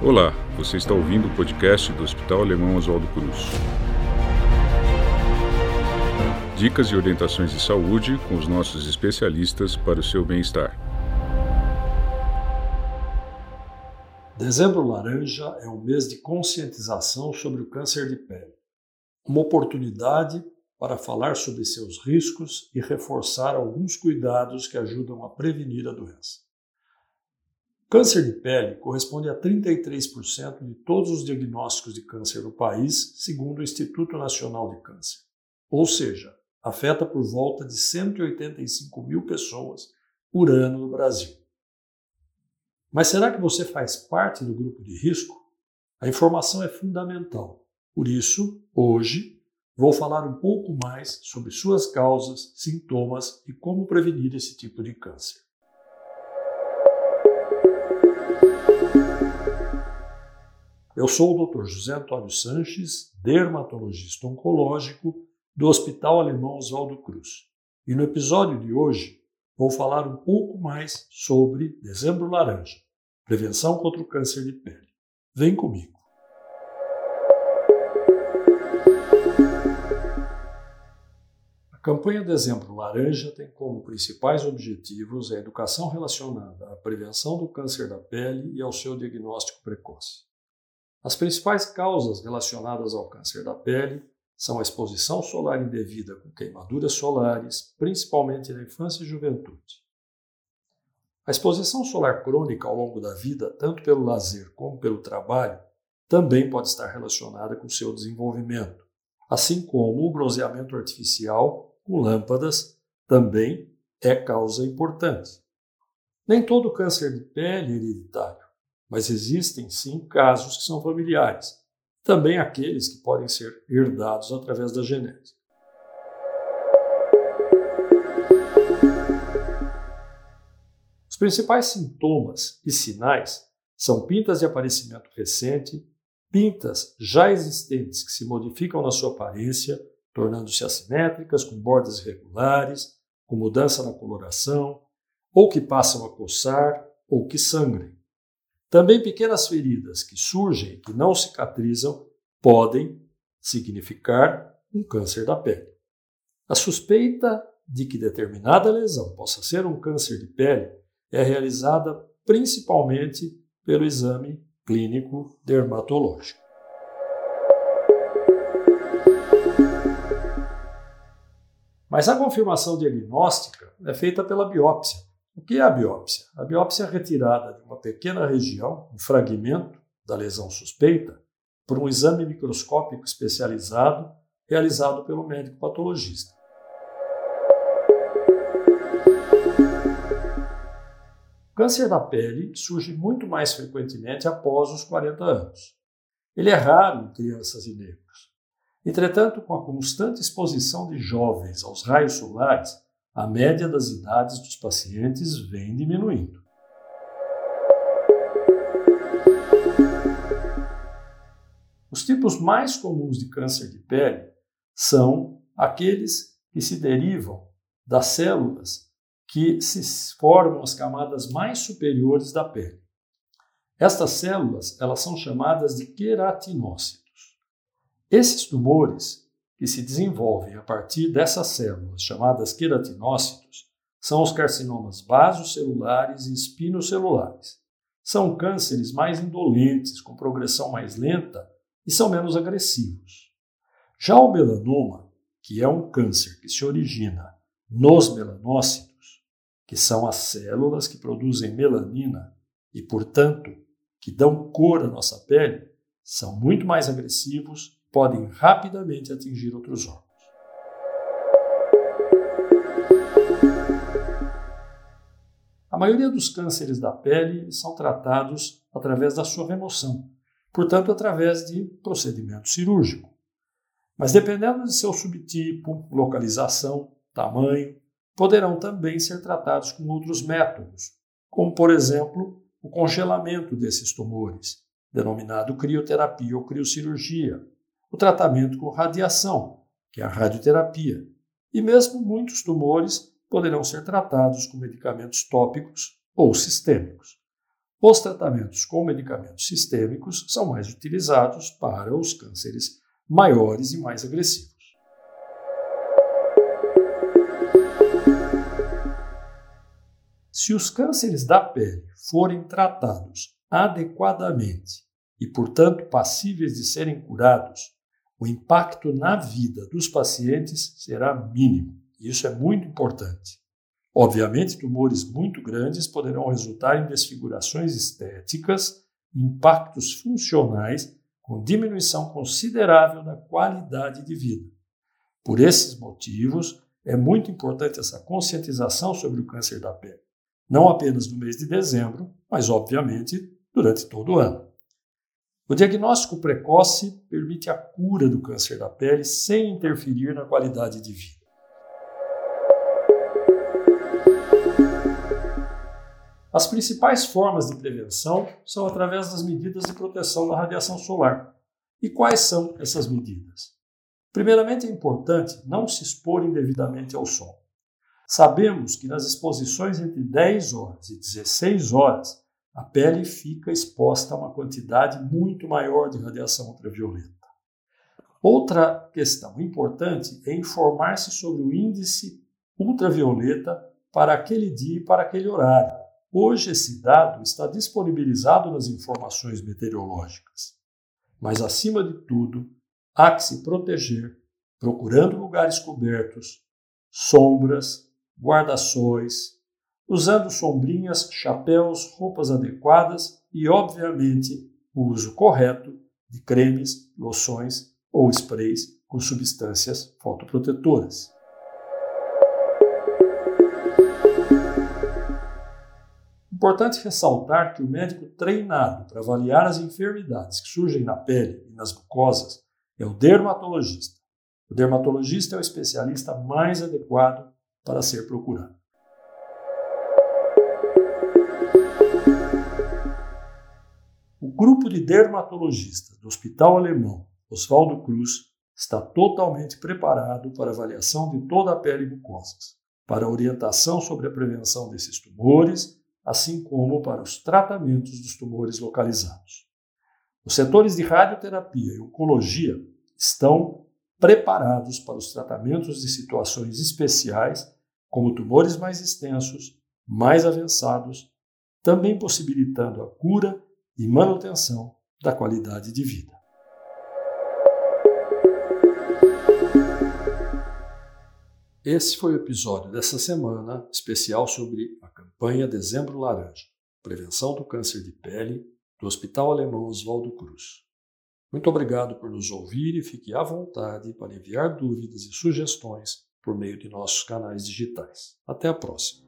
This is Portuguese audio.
Olá, você está ouvindo o podcast do Hospital Alemão Oswaldo Cruz. Dicas e orientações de saúde com os nossos especialistas para o seu bem-estar. Dezembro Laranja é um mês de conscientização sobre o câncer de pele. Uma oportunidade para falar sobre seus riscos e reforçar alguns cuidados que ajudam a prevenir a doença. Câncer de pele corresponde a 33% de todos os diagnósticos de câncer no país, segundo o Instituto Nacional de Câncer. Ou seja, afeta por volta de 185 mil pessoas por ano no Brasil. Mas será que você faz parte do grupo de risco? A informação é fundamental. Por isso, hoje, vou falar um pouco mais sobre suas causas, sintomas e como prevenir esse tipo de câncer. Eu sou o Dr. José Antônio Sanches, dermatologista oncológico do Hospital Alemão Oswaldo Cruz. E no episódio de hoje vou falar um pouco mais sobre Dezembro Laranja, prevenção contra o câncer de pele. Vem comigo. A campanha Dezembro Laranja tem como principais objetivos a educação relacionada à prevenção do câncer da pele e ao seu diagnóstico precoce. As principais causas relacionadas ao câncer da pele são a exposição solar indevida com queimaduras solares, principalmente na infância e juventude. A exposição solar crônica ao longo da vida, tanto pelo lazer como pelo trabalho, também pode estar relacionada com seu desenvolvimento, assim como o bronzeamento artificial com lâmpadas também é causa importante. Nem todo câncer de pele é hereditário mas existem sim casos que são familiares, também aqueles que podem ser herdados através da genética. Os principais sintomas e sinais são pintas de aparecimento recente, pintas já existentes que se modificam na sua aparência, tornando-se assimétricas, com bordas irregulares, com mudança na coloração, ou que passam a coçar ou que sangrem. Também pequenas feridas que surgem e não cicatrizam podem significar um câncer da pele. A suspeita de que determinada lesão possa ser um câncer de pele é realizada principalmente pelo exame clínico dermatológico. Mas a confirmação diagnóstica é feita pela biópsia, o que é a biópsia? A biópsia é a retirada de uma pequena região, um fragmento da lesão suspeita, por um exame microscópico especializado realizado pelo médico patologista. O câncer da pele surge muito mais frequentemente após os 40 anos. Ele é raro em crianças e negros. Entretanto, com a constante exposição de jovens aos raios solares, a média das idades dos pacientes vem diminuindo. Os tipos mais comuns de câncer de pele são aqueles que se derivam das células que se formam as camadas mais superiores da pele. Estas células, elas são chamadas de queratinócitos. Esses tumores que se desenvolvem a partir dessas células, chamadas queratinócitos, são os carcinomas basocelulares e espinocelulares. São cânceres mais indolentes, com progressão mais lenta e são menos agressivos. Já o melanoma, que é um câncer que se origina nos melanócitos, que são as células que produzem melanina e, portanto, que dão cor à nossa pele, são muito mais agressivos podem rapidamente atingir outros órgãos. A maioria dos cânceres da pele são tratados através da sua remoção, portanto, através de procedimento cirúrgico. Mas dependendo de seu subtipo, localização, tamanho, poderão também ser tratados com outros métodos, como, por exemplo, o congelamento desses tumores, denominado crioterapia ou criocirurgia, o tratamento com radiação, que é a radioterapia, e mesmo muitos tumores poderão ser tratados com medicamentos tópicos ou sistêmicos. Os tratamentos com medicamentos sistêmicos são mais utilizados para os cânceres maiores e mais agressivos. Se os cânceres da pele forem tratados adequadamente e, portanto, passíveis de serem curados, o impacto na vida dos pacientes será mínimo. Isso é muito importante. Obviamente, tumores muito grandes poderão resultar em desfigurações estéticas, impactos funcionais, com diminuição considerável da qualidade de vida. Por esses motivos, é muito importante essa conscientização sobre o câncer da pele não apenas no mês de dezembro, mas obviamente durante todo o ano. O diagnóstico precoce permite a cura do câncer da pele sem interferir na qualidade de vida. As principais formas de prevenção são através das medidas de proteção da radiação solar. E quais são essas medidas? Primeiramente, é importante não se expor indevidamente ao sol. Sabemos que nas exposições entre 10 horas e 16 horas, a pele fica exposta a uma quantidade muito maior de radiação ultravioleta. Outra questão importante é informar-se sobre o índice ultravioleta para aquele dia e para aquele horário. Hoje esse dado está disponibilizado nas informações meteorológicas. Mas, acima de tudo, há que se proteger, procurando lugares cobertos, sombras, guarda-sóis, usando sombrinhas, chapéus, roupas adequadas e, obviamente, o uso correto de cremes, loções ou sprays com substâncias fotoprotetoras. Importante ressaltar que o médico treinado para avaliar as enfermidades que surgem na pele e nas mucosas é o dermatologista. O dermatologista é o especialista mais adequado para ser procurado. Grupo de dermatologistas do Hospital Alemão Oswaldo Cruz está totalmente preparado para avaliação de toda a pele e mucosas, para orientação sobre a prevenção desses tumores, assim como para os tratamentos dos tumores localizados. Os setores de radioterapia e oncologia estão preparados para os tratamentos de situações especiais como tumores mais extensos, mais avançados, também possibilitando a cura e manutenção da qualidade de vida. Esse foi o episódio dessa semana especial sobre a campanha Dezembro Laranja, prevenção do câncer de pele, do Hospital Alemão Oswaldo Cruz. Muito obrigado por nos ouvir e fique à vontade para enviar dúvidas e sugestões por meio de nossos canais digitais. Até a próxima.